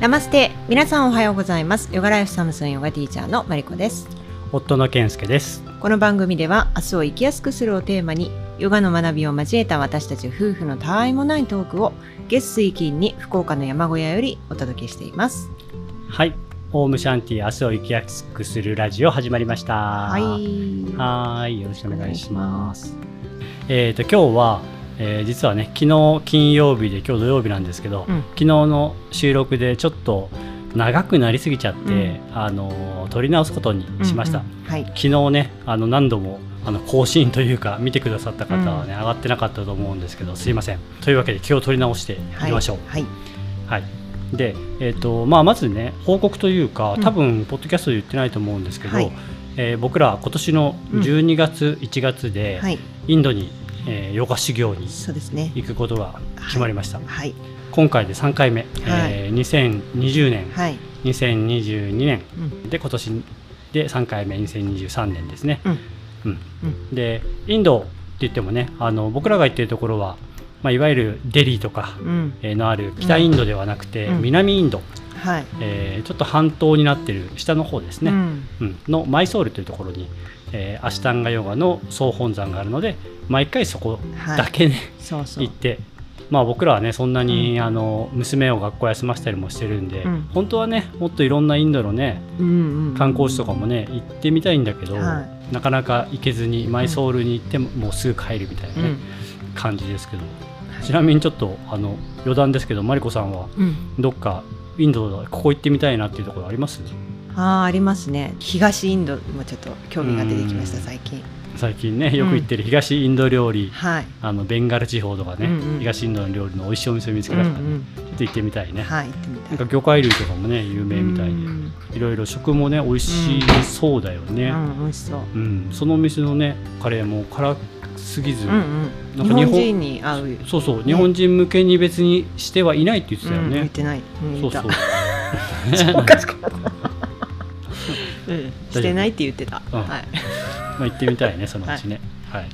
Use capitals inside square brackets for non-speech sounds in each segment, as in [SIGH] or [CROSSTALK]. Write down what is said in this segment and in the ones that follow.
ナマステ。皆さんおはようございます。ヨガライフサムスンヨガティーチャーのマリコです。夫の健介です。この番組では明日を生きやすくするをテーマにヨガの学びを交えた私たち夫婦のたわいもないトークを月水金に福岡の山小屋よりお届けしています。はい。オームシャンティ明日を生きやすくするラジオ始まりました。はい。はい。よろしくお願いします。えっ、と今日はえー、実はね昨日金曜日で今日土曜日なんですけど、うん、昨日の収録でちょっと長くなりすぎちゃって、うん、あの撮り直すことにしました、うんうんはい、昨日ねあの何度もあの更新というか見てくださった方はね、うん、上がってなかったと思うんですけどすいません。というわけで今日撮り直してい。きましょう。はい、はい、で、えーとまあ、まずね報告というか多分ポッドキャストで言ってないと思うんですけど、はい、えー、僕ら今年の12月、うん、1月でインドにえー、ヨガ修行に行くことが決まりました、ねはい、今回で3回目、はい、えー、2020年、はい、2022年、うん、で今年で3回目。2023年ですね、うん。うん。うん、でインドって言ってもねあの僕らが行ってるところは、まあ、いわゆるデリーとか、うん、えー、のある北インドではなくて、うん、南インド、はい。えー、ちょっと半島になってる下の方ですね、うん。うん、のマイソールというところに、えー、アシタンガヨガの総本山があるので毎回そこだけね、はい、そうそう。行ってまあ、僕らはねそんなに、うん、あの娘を学校休ませたりもしてるんで、うん、本当はねもっといろんなインドのね、うんうんうん、観光地とかもね行ってみたいんだけど、はい、なかなか行けずにマイソールに行っても,、もうすぐ帰るみたいなね、感じですけど、ちなみにちょっとあの余談ですけどマリコさんはどっかインドここ行ってみたいなっていうところあります？あありますね。東インドもちょっと興味が出てきました最近。最近ねよく行ってる東インド料理、うんはい、あのベンガル地方とかね、うんうん、東インドの料理の美味しいお店を見つけたから、うんうん、ちょっと行ってみたいね、はい、行ってみたい。なんか魚介類とかもね有名みたいで、いろいろ食もね美味しそうだよね、うん美味しそう、うん、そのお店のねカレーも辛すぎず、うんうん、日本人に合うそうそう、ね、日本人向けに別にしてはいないって言ってたよね、言ってない、そうそう。[LAUGHS] おかしかった。うん、してないって言ってた、はい。まあ、行ってみたいねそのうちね。はい。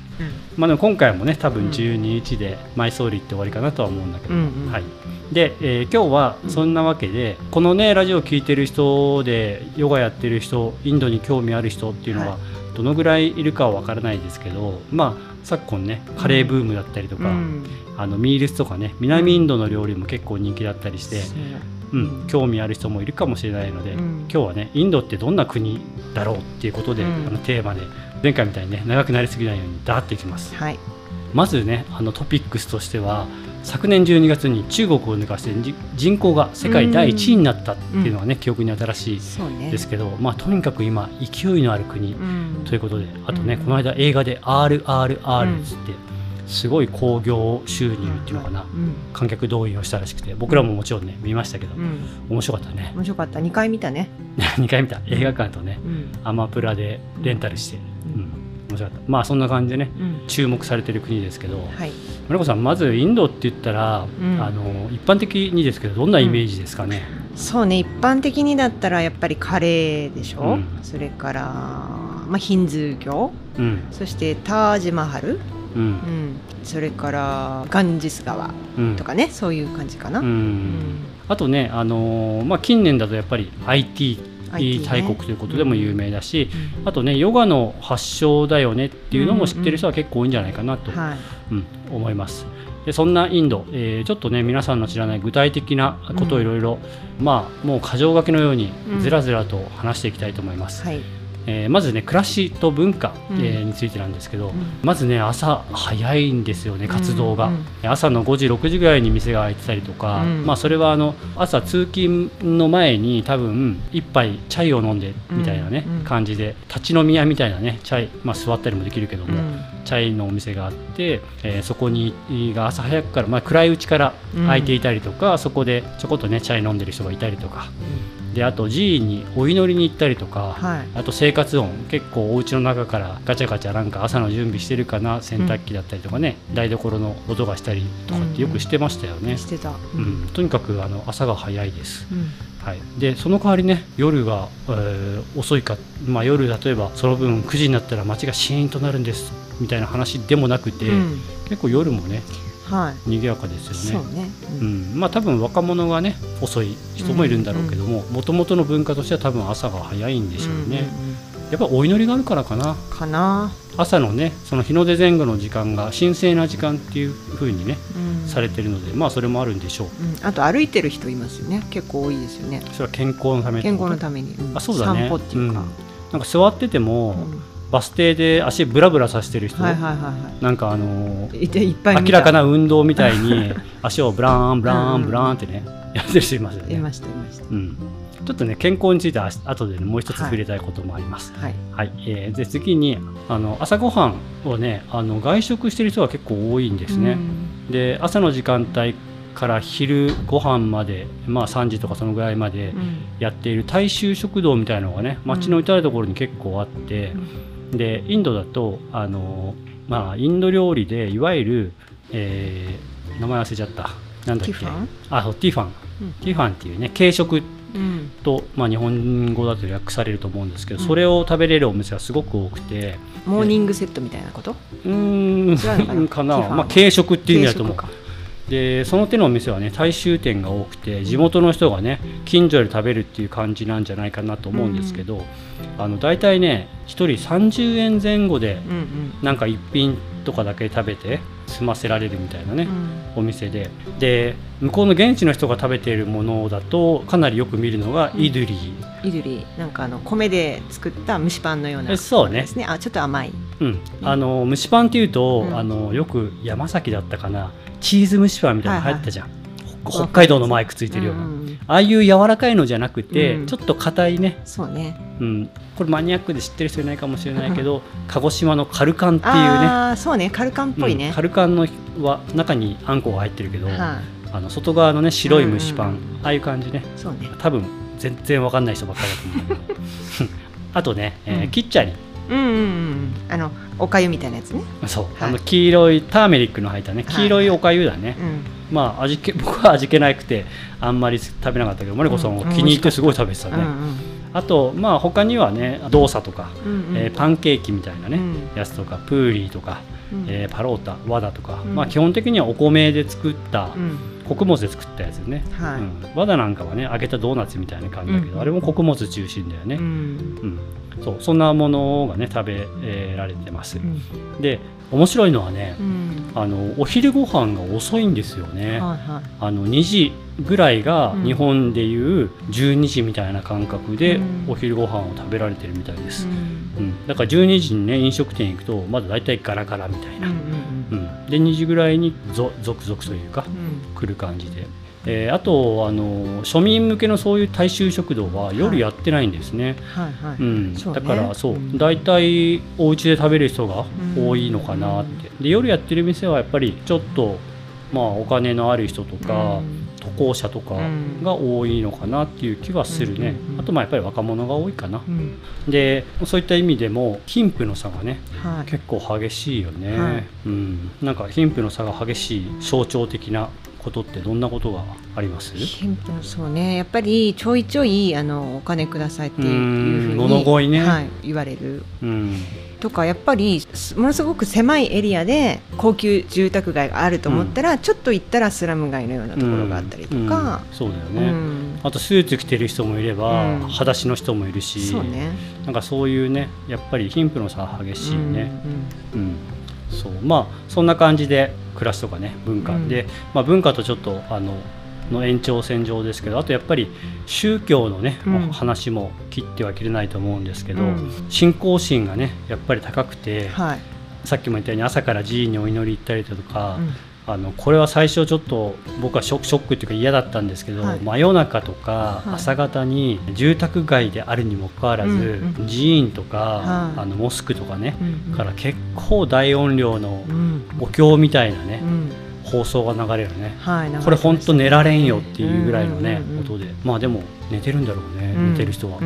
まあ、でも今回もね多分12日でマイソーリーって終わりかなとは思うんだけど、うん。うん、はい、で、えー、今日はそんなわけで、このねラジオを聴いてる人でヨガやってる人インドに興味ある人っていうのはどのぐらいいるかは分からないですけど、まあ昨今ねカレーブームだったりとか、うん、あのミールスとかね南インドの料理も結構人気だったりして、う。ん、興味ある人もいるかもしれないので、今日はねインドってどんな国だろうっていうことで、あのテーマで前回みたいにね長くなりすぎないようにダーっていきます、はい、まずねあのトピックスとしては昨年12月に中国を抜かして人口が世界第1位になったっていうのはね、記憶に新しいですけど、まあ、とにかく今勢いのある国ということで、あとね、この間映画で RRR つって、すごい興行収入っていうのかな、観客動員をしたらしくて僕らももちろんね見ましたけど、面白かったね。面白かった。2回見たね。[LAUGHS] 2回見た。映画館とね、アマプラでレンタルして、うん。面白かった。まあそんな感じでね、注目されてる国ですけど、はい。村子さんまずインドって言ったら、うん、あの一般的にですけどどんなイメージですかね、うん、そうね一般的にだったらやっぱりカレーでしょ、うん、それから、まあ、ヒンズー教、そしてタージマハル、うん。それからガンジス川とかね、そういう感じかな、あとね、あのー、まあ、近年だとやっぱり IT 大国ということでも有名だし、あとねヨガの発祥だよねっていうのも知ってる人は結構多いんじゃないかなと、うん。思います。でそんなインド、えー、ちょっとね皆さんの知らない具体的なことをいろいろまあもう箇条書きのようにずらずらと話していきたいと思います。はいえー、まずね暮らしと文化、えー、についてなんですけど、うん、まずね朝早いんですよね活動が、うん。うん、朝の5時6時ぐらいに店が開いてたりとか、うん、まあそれはあの朝通勤の前に多分一杯チャイを飲んでみたいなね、感じで立ち飲み屋みたいなねチャイ、まあ、座ったりもできるけども、チャイのお店があって、えー、そこにが朝早くから、まあ、暗いうちから開いていたりとか、そこでちょこっとねチャイ飲んでる人がいたりとか。であと寺院にお祈りに行ったりとか、はい、あと生活音結構お家の中からガチャガチャなんか朝の準備してるかな洗濯機だったりとかね、うん、台所の音がしたりとかってよくしてましたよね。うん、してた、うん、とにかくあの朝が早いです。はい、でその代わりね夜が、えー、遅いか、まあ、夜例えばその分9時になったら街がシーンとなるんですみたいな話でもなくて、結構夜もね賑やかですよね。ね。うん、まあ多分若者がね遅い人もいるんだろうけどももともとの文化としては多分朝が早いんでしょうね。やっぱお祈りがあるからかな。かな。朝のねその日の出前後の時間が神聖な時間っていうふうにね、うん、されてるのでまあそれもあるんでしょう、うん、あと歩いてる人いますよね。結構多いですよね。それは健康のため健康のために、うん、あそうだね。散歩っていうか、なんか座ってても、バス停で足ブラブラさせてる人、はいはいはいはい、なんかあのー、明らかな運動みたいに [LAUGHS] 足をブランブランブランってね、やってる人いますよね。いましたいました。うん。ちょっとね健康については後で、ね、もう一つ触れたいこともあります。はい、はい、えー、で次にあの朝ごはんをねあの外食してる人が結構多いんですね。で朝の時間帯から昼ご飯まで、まあ、3時とかそのぐらいまでやっている大衆食堂みたいなのがね街の至る所に結構あって、うん、でインドだとあの、まあ、インド料理でいわゆる、えー、名前忘れちゃった。なんだっけ。あそうティファン、うん、ティファンっていうね軽食と、まあ、日本語だと訳されると思うんですけど、それを食べれるお店はすごく多くて。モーニングセットみたいなこと？うん。かな、[LAUGHS] まあ、軽食っていう意味だと思うでその手のお店はね大衆店が多くて地元の人がね近所で食べるっていう感じなんじゃないかなと思うんですけど、うん、あの大体ね1人30円前後でなんか1品とかだけ食べて済ませられるみたいなね、うん、お店で。で向こうの現地の人が食べているものだとかなりよく見るのがイドゥリー、イドゥリー。なんかあの米で作った蒸しパンのようなそうね。ね。あちょっと甘い、うん、あの蒸しパンっていうと、うん、あのよく山崎だったかなチーズ蒸しパンみたいなの入ったじゃん、はいはい、北海道のマイクついてるような、うん、ああいう柔らかいのじゃなくて、うん、ちょっと硬いね。そうね、うん、これマニアックで知ってる人いないかもしれないけど鹿児島のカルカンっていうね。あそうね。カルカンっぽいね、カルカンのは中にあんこが入ってるけど、はあ、あの外側のね白い蒸しパン、うんうん、ああいう感じね。そうね。多分全然わかんない人ばっかりだと思う。[LAUGHS] あとね、えー、キッチャリうんうんうん。あのおかゆみたいなやつね。そう、はい、あの黄色いターメリックの入ったね黄色いおかゆだね、はいはいうん、まあ味気 [LAUGHS] 僕は味気なくてあんまり食べなかったけどマリコさんは気に入ってすごい食べてたね、うんうん、あとまあ他にはねドーサとか、うんうん、えー、パンケーキみたいなね、うん、やつとかプーリーとか、うん、えー、パロータワダとか、まあ基本的にはお米で作った、穀物で作ったやつね、はい。うん、和田なんかはね揚げたドーナツみたいな感じだけど、うん、あれも穀物中心だよね、うん、うん、そうそんなものがね食べ、えー、られてます、うん、で面白いのはね、うん、あのお昼ご飯が遅いんですよね、はいはい、あの2時ぐらいが日本でいう12時みたいな感覚でお昼ご飯を食べられてるみたいです、うん、うん、だから12時にね飲食店行くとまだ大体ガラガラみたいな、うん、うん、で2時ぐらいにぞ続々というか、来る感じで。えー、あとあの庶民向けのそういう大衆食堂は夜やってないんですね。はいはい、うん、だからそう、うん、大体お家で食べる人が多いのかなって。で夜やってる店はやっぱりちょっとまあお金のある人とか、渡航者とかが多いのかなっていう気はするね、あとまあやっぱり若者が多いかな、うん、でそういった意味でも貧富の差がね、はい、結構激しいよね、はい、うん、なんか貧富の差が激しい象徴的なことってどんなことがあります？そうね。やっぱりちょいちょいあのお金くださいっていうふうに物乞いね、はい、言われる。うんとかやっぱりものすごく狭いエリアで高級住宅街があると思ったら、うん、ちょっと行ったらスラム街のようなところがあったりとか、うんうん、そうだよね、あとスーツ着てる人もいれば、裸足の人もいるしそう、ね、なんかそういうねやっぱり貧富の差が激しいね。うんそう。まあそんな感じで暮らしとかね文化、うん、で、まあ、文化とちょっとあのの延長線上ですけどあとやっぱり宗教のね、うん、話も切っては切れないと思うんですけど、うん、信仰心がねやっぱり高くて、はい、さっきも言ったように朝から寺院にお祈り行ったりだとか、あのこれは最初ちょっと僕はショックっていうか嫌だったんですけど、はい、真夜中とか朝方に住宅街であるにもかかわらず、寺院とか、あのモスクとかね、から結構大音量のお経みたいなね、放送が流れるね、はい、これ本当寝られんよっていうぐらいのね、音で。まあでも寝てるんだろうね、寝てる人は。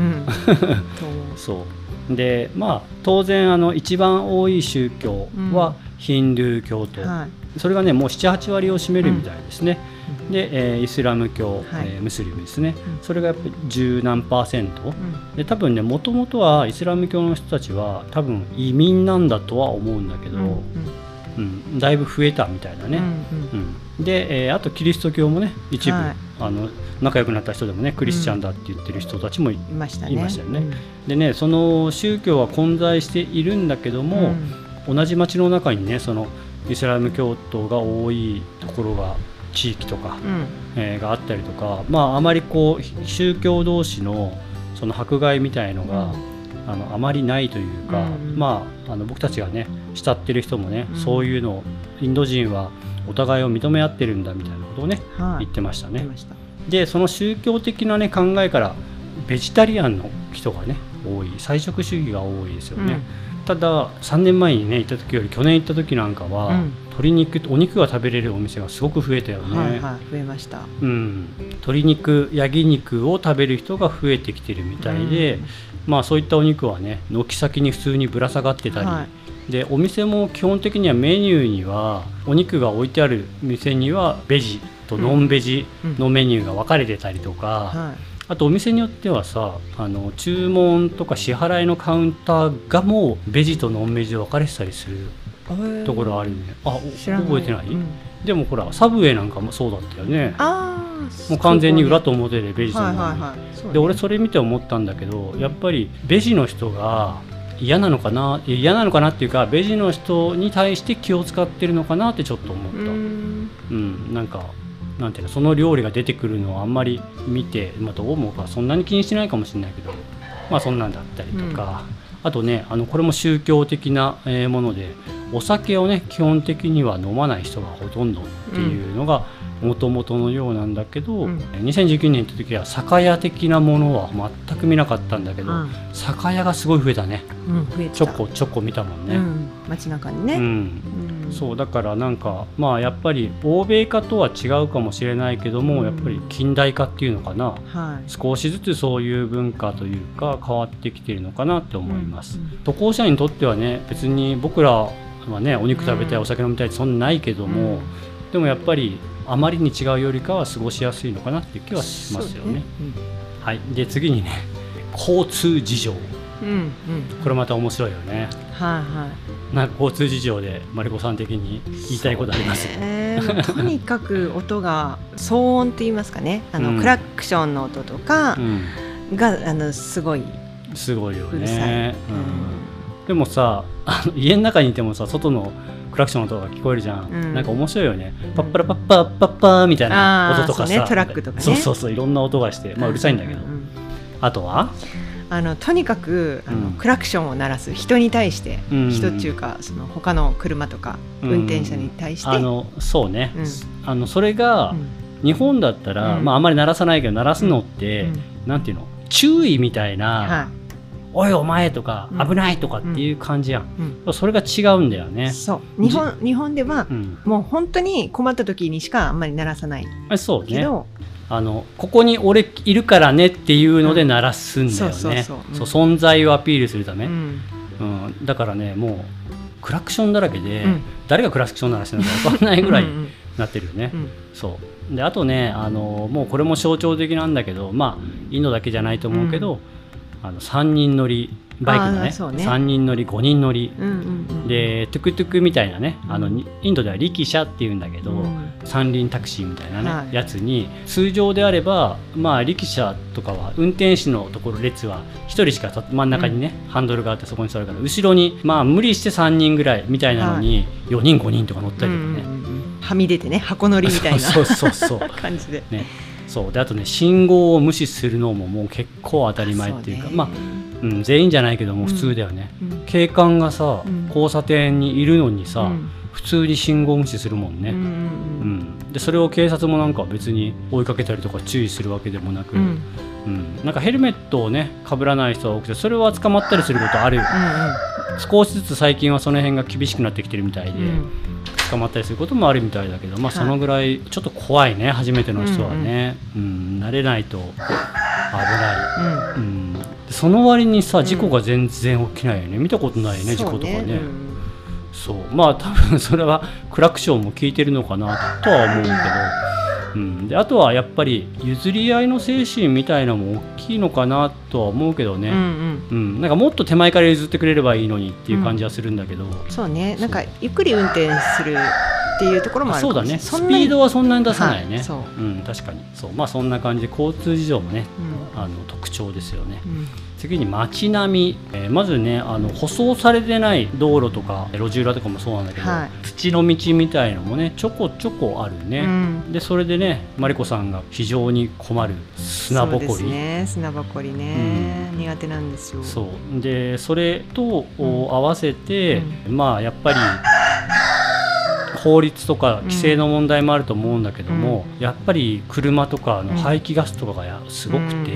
[LAUGHS] そう。でまあ当然あの一番多い宗教はヒンドゥー教徒、はい。それがねもう78割を占めるみたいですね、うん、で、えー、イスラム教、はい、えー、ムスリムですね、うん、それがやっぱり十何パーセント、うん、で多分ねもともとはイスラム教の人たちは多分移民なんだとは思うんだけど、うん、だいぶ増えたみたいなね、うん、うん、で、えー、あとキリスト教もね一部、はい、あの仲良くなった人でもねクリスチャンだって言ってる人たちもい,、ましたね、ね、でねその宗教は混在しているんだけども、同じ町の中にねそのイスラム教徒が多いところが地域とか、うん、えー、があったりとか、まあ、あまりこう宗教同士のその迫害みたいのが、うん、あのあまりないというか、うん、まあ、あの僕たちがね慕ってる人もね、そういうのをインド人はお互いを認め合ってるんだみたいなことをね、はい、言ってましたね。でその宗教的な、ね、考えからベジタリアンの人がね多い菜食主義が多いですよね。ただ3年前にね行った時より去年行った時なんかは、うん、鶏肉お肉が食べれるお店がすごく増えたよね、はいはい、増えました、うん、鶏肉ヤギ肉を食べる人が増えてきてるみたいで、うん、まあそういったお肉はね軒先に普通にぶら下がってたり、はい、でお店も基本的にはメニューにはお肉が置いてある店にはベジとノンベジのメニューが分かれてたりとか、うんはいあとお店によってはさあの注文とか支払いのカウンターがもうベジとノンベジで分かれてたりするところあるよね。あ覚えてない、うん、でもほらサブウェイなんかもそうだったよね。もう完全に裏と表でベジとノンベジ、はいはいはい、で俺それ見て思ったんだけどやっぱりベジの人が嫌なのかな？嫌なのかなっていうかベジの人に対して気を使ってるのかなってちょっと思った。うん。うんなんかなんていうのその料理が出てくるのをあんまり見て、まあ、どう思うかそんなに気にしてないかもしれないけど、まあ、そんなんだったりとか、うん、あとねあのこれも宗教的なものでお酒をね基本的には飲まない人がほとんどっていうのがもともとのようなんだけど、うん、2019年の時は酒屋的なものは全く見なかったんだけど、うん、酒屋がすごい増えたね、うん、増えちょこちょこ見たもんね、うん、街中にね、うんそうだからなんかまあやっぱり欧米化とは違うかもしれないけども、うん、やっぱり近代化っていうのかな、はい、少しずつそういう文化というか変わってきているのかなって思います、うんうん、渡航者にとってはね別に僕らはねお肉食べたい、お酒飲みたいってそんなないけども、でもやっぱりあまりに違うよりかは過ごしやすいのかなっていう気はしますよね。ね。はい、で次にね交通事情うんうん、これまた面白いよね。はいはい。なんか交通事情でマリコさん的に言いたいことあります。えー、とにかく音が騒音って言いますかね。あの、うん、クラクションの音とかが、うん、あのすごい。すごいよね。うん、でもさ、あの家の中にいてもさ外のクラクションの音が聞こえるじゃん、うん、なんか面白いよね、パッパラパッパッパッパーみたいな音とかさ、ね、トラックとか、ね、そうそうそう。いろんな音がして、まあ、うるさいんだけど、あとは？あのとにかくあの、うん、クラクションを鳴らす。人に対して、うん、人っていうかその他の車とか運転者に対して、あのそうね、あのそれが、日本だったら、まあ、あんまり鳴らさないけど鳴らすのって、うん、なんていうの？注意みたいな、はい、おいお前とか、危ないとかっていう感じやん、それが違うんだよね。そう。日本日本では、もう本当に困った時にしかあんまり鳴らさない。そうねあのここに俺いるからねっていうので鳴らすんだよね。存在をアピールするため、うん、うん、だからねもうクラクションだらけで、うん、誰がクラクション鳴らしてるのか分かんないぐらいなってるよね、うん、そう。であとねあのもうこれも象徴的なんだけどまあインドだけじゃないと思うけど、あの3人乗りバイクのねね。3人乗り5人乗り、でトゥクトゥクみたいなねあのインドでは力車っていうんだけど、うん、三輪タクシーみたいなね、はい、やつに通常であればまあ力車とかは運転手のところ列は1人しか真ん中にね、うん、ハンドルがあってそこに座るから後ろにまあ無理して3人ぐらいみたいなのに4人5人とか乗ったりとかね、うんうん、はみ出てね箱乗りみたいなそうそうそう [LAUGHS] 感じで。ね。そう。であとね信号を無視するのももう結構当たり前っていうかまあうん、全員じゃないけども普通だよね、警官がさ、交差点にいるのにさ、普通に信号無視するもんね、うんでそれを警察もなんか別に追いかけたりとか注意するわけでもなく、うん。なんかヘルメットをねかぶらない人が多くてそれは捕まったりすることある、うんうん、少しずつ最近はその辺が厳しくなってきてるみたいで、捕まったりすることもあるみたいだけど、まあ、そのぐらいちょっと怖いね初めての人はね、うん慣れないと危ない、うんその割にさ事故が全然起きないよね、見たことないよね。事故とかね。そう。まあ多分 [LAUGHS] それはクラクションも効いてるのかなとは思うけど。うん、であとはやっぱり譲り合いの精神みたいのも大きいのかなとは思うけどね、うん、うん。うん、なんかもっと手前から譲ってくれればいいのにっていう感じはするんだけど、そうね。なんかゆっくり運転するっていうところもあるそうだね。スピードはそんなに出さないね、はい、そう、うん、確かに。そう。まあそんな感じ。で交通事情もね、あの特徴ですよね、次に街並み、えー、まずねあの舗装されてない道路とか路地裏とかもそうなんだけど、はい、土の道みたいのもねちょこちょこあるね、うん、でそれでねマリコさんが非常に困る。砂ぼこり。ね。砂ぼこりね、うん、苦手なんですよ。そう。でそれと合わせて、うん、まあやっぱり法律とか規制の問題もあると思うんだけども、うん、やっぱり車とかの排気ガスとかがすごくて、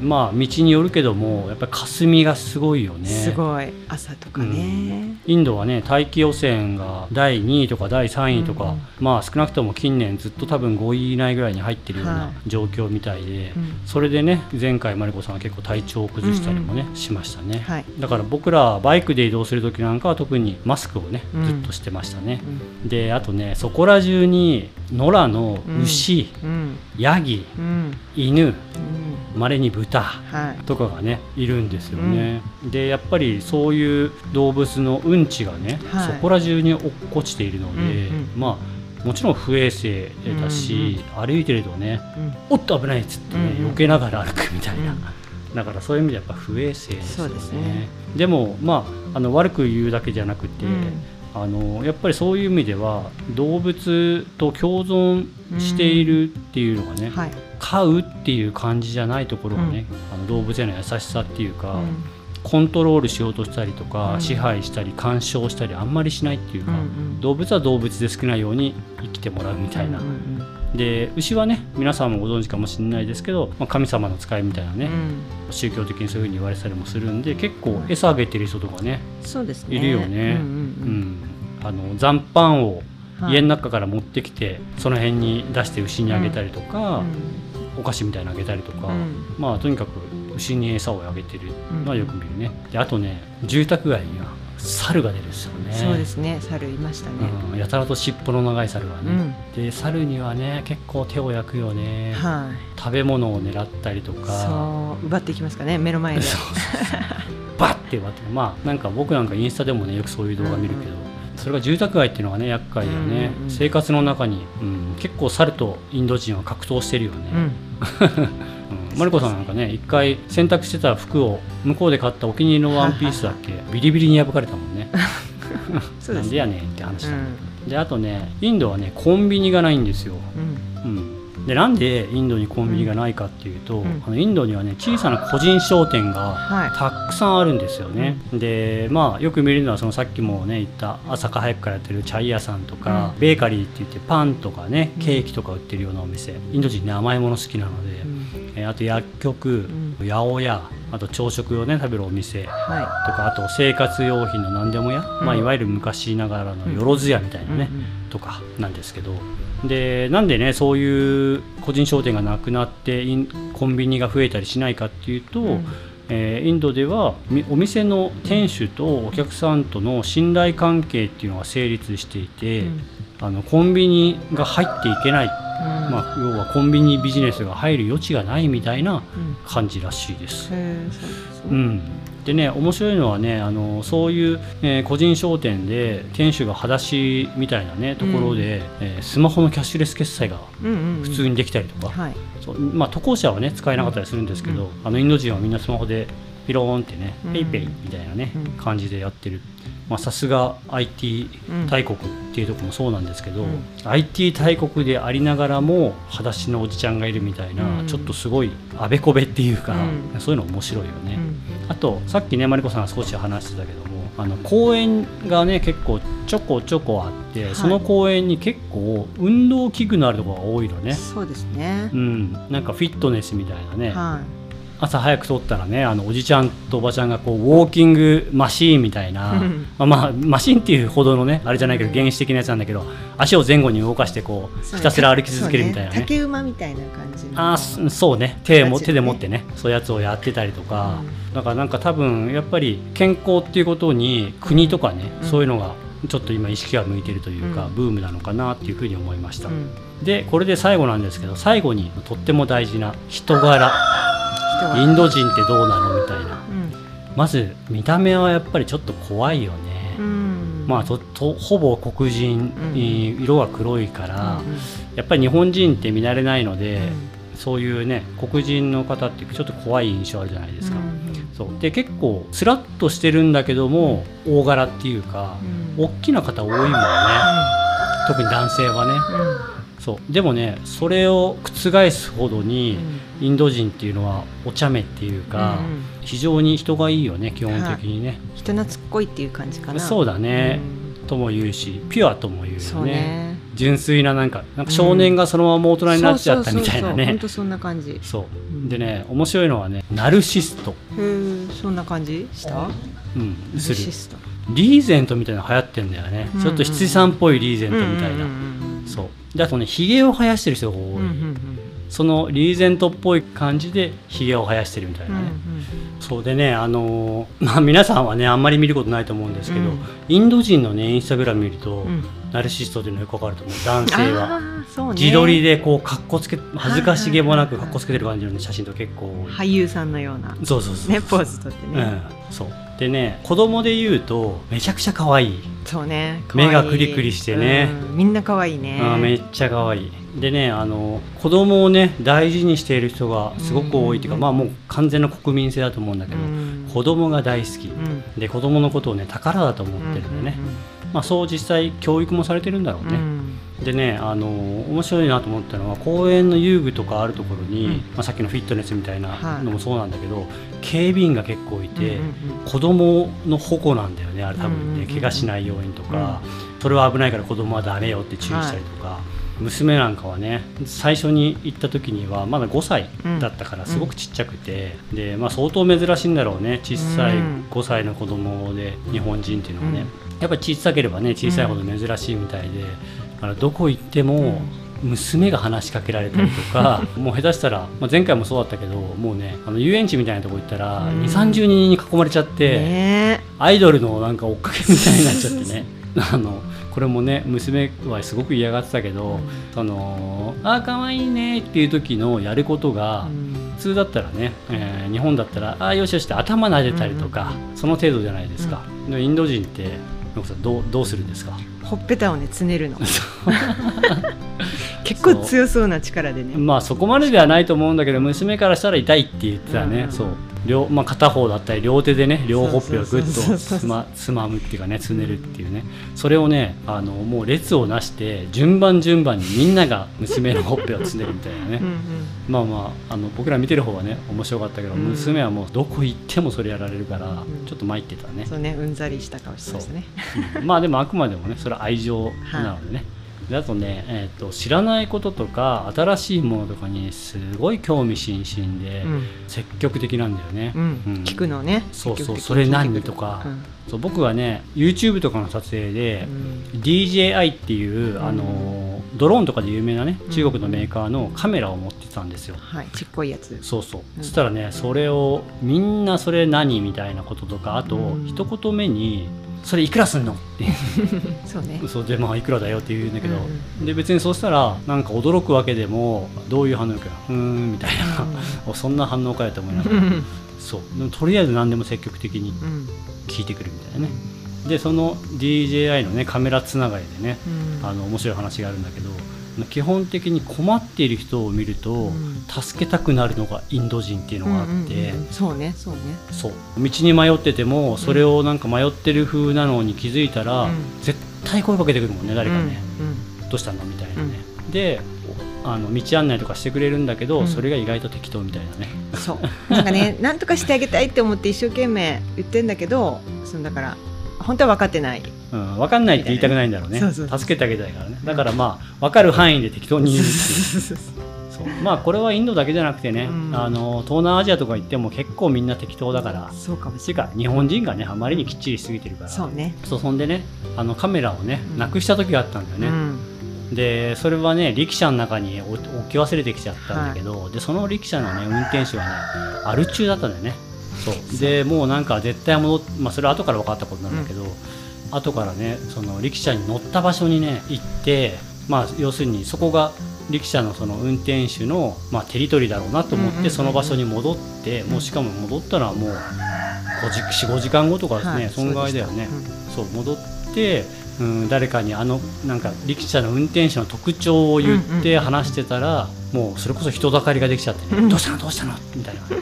まあ道によるけどもやっぱり霞がすごいよね。すごい。朝とかね、インドはね大気汚染が第2位とか第3位とか、まあ少なくとも近年ずっと多分5位以内ぐらいに入ってるような状況みたいで、はい、それでね前回マリコさんは結構体調を崩したりもね、しましたね、はい、だから僕らバイクで移動する時なんかは特にマスクをねずっとしてましたね、であとねそこら中に野良の牛、うん、ヤギ、うん、犬まれ、に豚とかがね、い、るんですよね、でやっぱりそういう動物のうんちがね、はい、そこら中に落っこちているので、うんうん、まあもちろん不衛生だし、うんうん、歩いてるとね、うん、おっと危ないっつってね、うんうん、避けながら歩くみたいな、だからそういう意味でやっぱ不衛生ですよね。でね。でもまああの悪く言うだけじゃなくて、あのやっぱりそういう意味では動物と共存しているっていうのがね、はい、飼うっていう感じじゃないところがね、うん、あの動物への優しさっていうか、うん、コントロールしようとしたりとか、うん、支配したり干渉したりあんまりしないっていうか、うんうん、動物は動物で好きなように生きてもらうみたいな。うんうんで牛はね皆さんもご存知かもしれないですけど、まあ、神様の使いみたいなね、うん、宗教的にそういうふうに言われたりもするんで結構餌あげてる人とかねそうですね。いるよね。あの残飯を家の中から持ってきて、はい、その辺に出して牛にあげたりとか、お菓子みたいなのあげたりとか、まあとにかく牛に餌をあげてるのはよく見るね。であとね住宅街には猿が出るんですよね。そうですね。猿いましたね、うん、やたらと尻尾の長い猿がね、うん、で猿にはね結構手を焼くよね、はい、食べ物を狙ったりとか。そう。奪っていきますかね。目の前で。[LAUGHS] バッて奪って。まあなんか僕なんかインスタでもねよくそういう動画見るけど、うんうん。それが住宅街っていうのがね厄介だよね、うんうん、生活の中に、うん、結構猿とインド人は格闘してるよね、[LAUGHS] マリコさんなんかね一回洗濯してた服を向こうで買ったお気に入りのワンピースだっけビリビリに破かれたもん [LAUGHS] ね。なんでやねんって話だ、うん、であとねインドはねコンビニがないんですよ、うん、うん。でなんでインドにコンビニがないかっていうと、うん、あのインドにはね小さな個人商店がたくさんあるんですよね、はい、でまあよく見るのはそのさっきもね言った朝早くからやってるチャイ屋さんとか、うん、ベーカリーって言ってパンとかねケーキとか売ってるようなお店。インド人ね甘いもの好きなので、あと薬局、八百屋あと朝食をね食べるお店とか、はい、あと生活用品の何でも屋、まあ、いわゆる昔ながらのよろず屋みたいなね、とかなんですけど。でなんでねそういう個人商店がなくなってコンビニが増えたりしないかっていうと、うん、えー、インドではお店の店主とお客さんとの信頼関係っていうのが成立していて、うん、あのコンビニが入っていけない、うん、まあ、要はコンビニビジネスが入る余地がないみたいな感じらしいです。うん。でね面白いのはねあのそういう、えー、個人商店で店主が裸足みたいなねところで、うん、えー、スマホのキャッシュレス決済が普通にできたりとか、そう。まあ、渡航者はね使えなかったりするんですけど、うん、あのインド人はみんなスマホでピローンってね、ペイペイみたいなね、感じでやってる。さすが IT 大国っていうところもそうなんですけど、うん、IT 大国でありながらも裸足のおじちゃんがいるみたいな、うん、ちょっとすごいあべこべっていうか、うん、そういうの面白いよね、あとさっきねマリコさんが少し話してたけどもあの公園がね結構ちょこちょこあって、はい、その公園に結構運動器具のあるところが多いのね。そうですね。うん。なんかフィットネスみたいなね、はい朝早く撮ったらねあのおじちゃんとおばちゃんがこうウォーキングマシーンみたいな、まあ、まあマシンっていうほどのねあれじゃないけど原始的なやつなんだけど足を前後に動かしてこうひたすら歩き続けるみたいなね、ね、竹馬みたいな感じあそうね。手も手で持ってね。そういうやつをやってたりとか、うん、だからなんか多分やっぱり健康っていうことに国とかね、うん、そういうのがちょっと今意識が向いてるというか、うん、ブームなのかなっていうふうに思いました。でこれで最後なんですけど最後にとっても大事な人柄インド人ってどうなのみたいな、うん、まず見た目はやっぱりちょっと怖いよね、うん、まあととほぼ黒人、うん、色が黒いから、やっぱり日本人って見慣れないので、そういうね黒人の方ってちょっと怖い印象あるじゃないですか、そう。で結構スラッとしてるんだけども大柄っていうか、大きな方多いもんね、特に男性はね、そう。でもねそれを覆すほどに、インド人っていうのはお茶目っていうか、非常に人がいいよね基本的にね、人懐っこいっていう感じかな。そうだね、とも言うしピュアとも言うよね。純粋ななんかなんか少年がそのまま大人になっちゃったみたいなね。本当そんな感じ。そう。でね面白いのはねナルシスト。へそんな感じ？した？うん。する。リーゼントみたいなの流行ってんだよね、ちょっと七三っぽいリーゼントみたいな、そう。であとねひげを生やしてる人が多い、うんうんうんそのリーゼントっぽい感じでひげを生やしてるみたいなね、うんうん、そう。でねあのー、[LAUGHS] まあ皆さんはねあんまり見ることないと思うんですけど、うん、インド人のねインスタグラム見ると、うん、ナルシストっていうのよくわかると思う。男性は、ね、自撮りでこうかっこつけ恥ずかしげもなくかっこつけてる感じの、ね、写真と結構俳優さんのような。そうそうそうねポーズとってね、うん、そうでね子供で言うとめちゃくちゃ可愛い。そうね目がクリクリしてね、みんな可愛いね。あめっちゃ可愛い。でねあの子供をね大事にしている人がすごく多いっていうか、まあもう完全な国民性だと思うんだけど、子供が大好き、で子供のことをね宝だと思ってるんでね、まあ、そう実際教育もされてるんだろうね、でねあの面白いなと思ったのは公園の遊具とかあるところに、うん、まあ、さっきのフィットネスみたいなのもそうなんだけど、はい、警備員が結構いて、うんうんうん、子供の保護なんだよねあれ多分ね、うんうん、怪我しないようにとか、うん、それは危ないから子供はダメよって注意したりとか。はい。娘なんかはね最初に行った時にはまだ5歳だったからすごくちっちゃくて、うん、でまあ、相当珍しいんだろうね。小さい5歳の子供で日本人っていうのはね、うん、やっぱり小さければね小さいほど珍しいみたいで、からどこ行っても娘が話しかけられたりとか [LAUGHS] もう下手したら、まあ、前回もそうだったけどもうねあの遊園地みたいなとこ行ったら、2 3 0人に囲まれちゃって、ね、アイドルのなんか追っかけみたいになっちゃってね。[LAUGHS] [LAUGHS] あのこれもね娘はすごく嫌がってたけど「そのあ可愛いね」っていう時のやることが、普通だったらね、えー、日本だったら「あよしよし」って頭撫でたりとか、その程度じゃないですか。でインド人ってどうどうするんですか？ほっぺたをねつねるの。[LAUGHS] 結構強そうな力でね。まあそこまでではないと思うんだけど娘からしたら痛いって言ってたね、うん、そう両、まあ、片方だったり両手でね両ほっぺをぐっとつまつまむっていうかねつねるっていうね。それをねあのもう列をなして順番順番にみんなが娘のほっぺをつねるみたいなね。うん、まあまああの僕ら見てる方はね面白かったけど、うん、娘はもうどこ行ってもそれやられるから、ちょっと参ってたね。そうねうんざりした顔してましたね、まあでもあくまでもねそれは愛情なのでね、であとね、えーと、知らないこととか新しいものとかにすごい興味津々で、うん、積極的なんだよね、うん。うん、聞くのね。そうそうそれ何とか、そう僕はね YouTube とかの撮影で、DJI っていう、あのドローンとかで有名なね中国のメーカーのカメラを持ってたんですよ、はい。ちっこいやつ。そうそう、そしたらねそれをみんなそれ何みたいなこととかあと、一言目にそれいくらすんの？って [LAUGHS] そうね。そうでまあいくらだよって言うんだけど、うん、で別にそうしたらなんか驚くわけでもどういう反応かうんみたいな、うん、[LAUGHS] そんな反応かやと思いながら。そう。でもとりあえず何でも積極的に聞いてくるみたいなね、でその DJI のねカメラつながりでね、あの面白い話があるんだけど基本的に困っている人を見ると、うん、助けたくなるのがインド人っていうのがあって、うんうんうん、そうねそうね。そう。道に迷っててもそれをなんか迷ってる風なのに気づいたら、うん、絶対声かけてくるもんね誰かね、うんうん、どうしたの？みたいなね、であの道案内とかしてくれるんだけど、うん、それが意外と適当みたいなね。そう。[LAUGHS] なんかねなんとかしてあげたいって思って一生懸命言ってんだけどそのだから本当は分かってないうん、分かんないって言いたくないんだろうね。助けてあげたいからね。だからまあ分かる範囲で適当に言うっていう。そうまあこれはインドだけじゃなくてね、うん、あの東南アジアとか行っても結構みんな適当だから。そうかもしれない。日本人がねあまりにきっちりしすぎてるから。そうね。そうそんでねあのカメラをね、うん、なくした時があったんだよね、うん、でそれはね力車の中に置き忘れてきちゃったんだけど、はい、でその力車のね運転手はねアル中だったんだよね。そう。でもうなんか絶対戻っまあそれは後から分かったことなんだけど、後からねその力車に乗った場所にね行ってまあ、要するにそこが力車のその運転手の、まあ、テリトリーだろうなと思ってその場所に戻ってもうしかも戻ったらもう45時間後とかですね、はい、損害だよね、そう戻ってうん、誰かにあのなんか力車の運転手の特徴を言って話してたら、もうそれこそ人だかりができちゃってね、どうしたの？どうしたの？みたいな。じ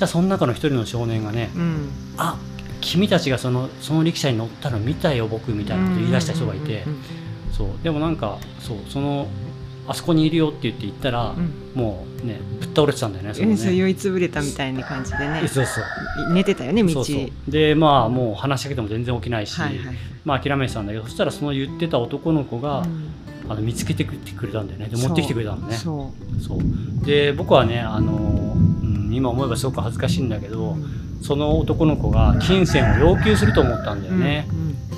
ゃあその中の一人の少年がね、うん、あ君たちがそのその力車に乗ったの見たよ僕みたいなこと言い出した人がいて、そう。でもなんかそうそのあそこにいるよって言って行ったら、うん、もうねぶっ倒れてたんだよねそね。[LAUGHS] 酔いつぶれたみたいな感じでね。そうそう寝てたよね道。でまあもう話しかけても全然起きないし、はいはい、まあ諦めてたんだけどそしたらその言ってた男の子が、うん、あの見つけてくれたんだよね。で持ってきてくれたのね。そう。そう。で僕はねあの、うん、今思えばすごく恥ずかしいんだけど、うん、その男の子が金銭を要求すると思ったんだよね、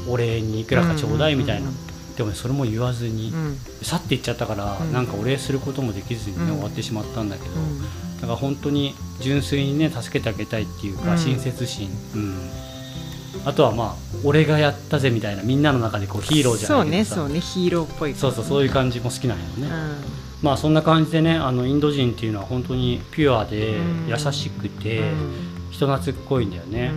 お礼にいくらかちょうだいみたいな。でも、ね、それも言わずに、うん、去っていっちゃったから、うん、なんかお礼することもできずに、ね、終わってしまったんだけど、だから本当に純粋にね助けてあげたいっていうか、親切心、うん、あとはまあ俺がやったぜみたいなみんなの中でこうヒーローじゃないですかそうねそうねヒーローっぽい、そうそうそういう感じも好きなんよね、まあそんな感じでねあのインド人っていうのは本当にピュアで優しくて、人懐っこいんだよね、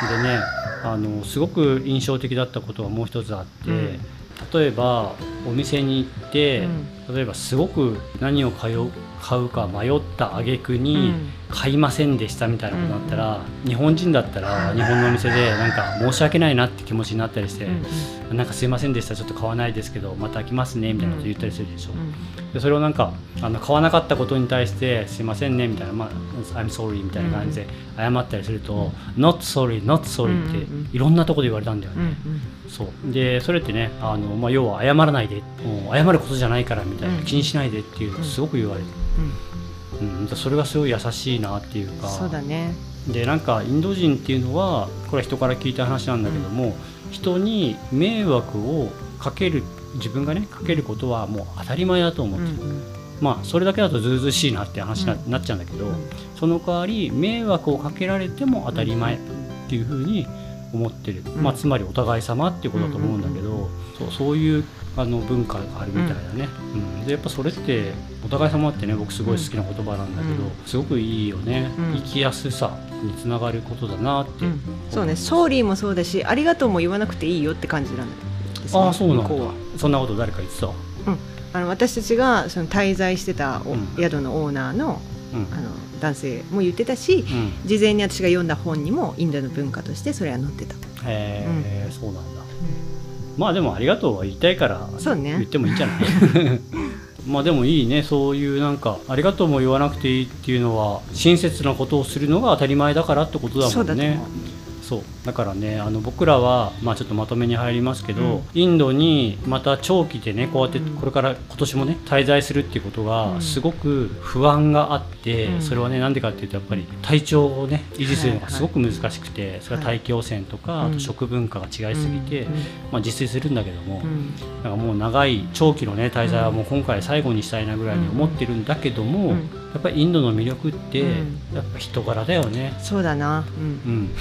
そう。でねあのすごく印象的だったことはもう一つあって、うん、例えばお店に行って、うん、例えばすごく何を買う買うか迷った挙句に買いませんでしたみたいなことだったら、うん、日本人だったら日本のお店でなんか申し訳ないなって気持ちになったりして、うん、なんかすいませんでしたちょっと買わないですけどまた来ますねみたいなこと言ったりするでしょ、うん、でそれをなんかあの買わなかったことに対してすいませんねみたいな、まあ、I'm sorry みたいな感じで謝ったりすると、not sorry not sorry っていろんなところで言われたんだよね、そう。でそれってねあの、まあ、要は謝らないでもう謝ることじゃないからみたいな、気にしないでっていうのすごく言われる。うん、それがすごい優しいなっていうか。そうだね。でなんかインド人っていうのはこれは人から聞いた話なんだけども、うん、人に迷惑をかける自分がねかけることはもう当たり前だと思ってる、うんうん、まあそれだけだとずうずうしいなって話にな,、っちゃうんだけど、その代わり迷惑をかけられても当たり前っていうふうに思ってる、まあ、つまりお互い様っていうことだと思うんだけど、そうそういうあの文化があるみたいだね、うん、うん、でやっぱそれってお互い様ってね僕すごい好きな言葉なんだけど、うん、すごくいいよね、生きやすさにつながることだなって、そうね。ソーリーもそうだしありがとうも言わなくていいよって感じなんだ、ね、ああそうなんだそんなこと誰か言ってた？うん。あの私たちがその滞在してた宿のオーナーの,、あの男性も言ってたし、事前に私が読んだ本にもインドの文化としてそれは載ってたへえ、そうなんだまあでもありがとうは言いたいから言ってもいいんじゃない、ね、[LAUGHS] まあでもいいね。そういうなんかありがとうも言わなくていいっていうのは親切なことをするのが当たり前だからってことだもんね。そう。だからねあの僕らは、まあ、ちょっとまとめに入りますけど、うん、インドにまた長期でねこうやってこれから今年もね滞在するっていうことがすごく不安があって、うん、それはねなんでかっていうとやっぱり体調をね維持するのがすごく難しくて、それは大気汚染とか、あと食文化が違いすぎて、まあ、自炊するんだけども、なんかもう長い長期のね滞在はもう今回最後にしたいなぐらいに思ってるんだけども、やっぱりインドの魅力って、やっぱ人柄だよね。そうだな、うん、うん。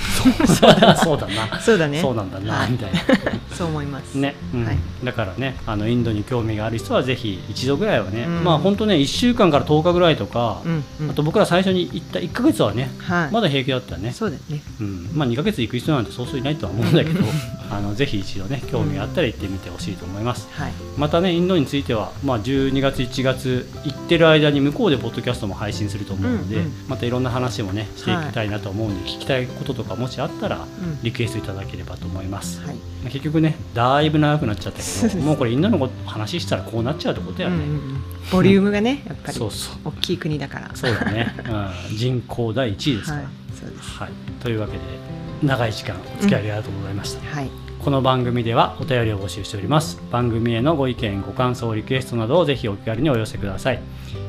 そうだそうだな。そうだね。そうなんだな、はい、みたいな。[LAUGHS] そう思います。ね、うん。はい、だからねあのインドに興味がある人はぜひ一度ぐらいはね、うん、まあ本当ね1週間から10日ぐらいとか、うんうん、あと僕ら最初に行った1か月はね、はい、まだ平気だったね。そうだね、うん、まあ2か月行く人なんてそうそういないとは思うんだけど [LAUGHS] あのぜひ一度ね興味があったら行ってみてほしいと思います、はい、またねインドについては、まあ、12月1月行ってる間に向こうでポッドキャストも配信すると思うので、うんうん、またいろんな話もねしていきたいなと思うんで、聞きたいこととかもしあったら、リクエストいただければと思います、はい、結局ねだいぶ長くなっちゃったけどもうこれインドの話したらこうなっちゃうってことやね、うんうん、ボリュームがねやっぱりそうそう。大きい国だから。そうだね、うん、人口第1位ですから、はい、そうです、はい、というわけで長い時間お付き合いありがとうございました、うん、はい。この番組ではお便りを募集しております。番組へのご意見ご感想リクエストなどをぜひお気軽にお寄せください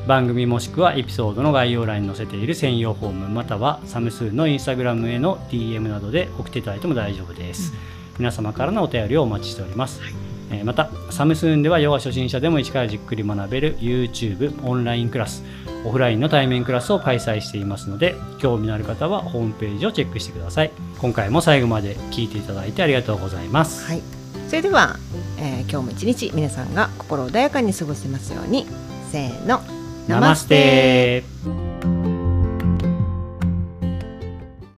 番組もしくはエピソードの概要欄に載せている専用フォームまたはサムスーンのインスタグラムへの DM などで送っていただいても大丈夫です、うん、皆様からのお便りをお待ちしております、はい。えまたサムスーンではヨガ初心者でも一からじっくり学べる YouTube オンラインクラスオフラインの対面クラスを開催していますので興味のある方はホームページをチェックしてください。今回も最後まで聞いていただいてありがとうございます、はい、それではえー、今日も一日皆さんが心穏やかに過ごせますように。せーのナマステ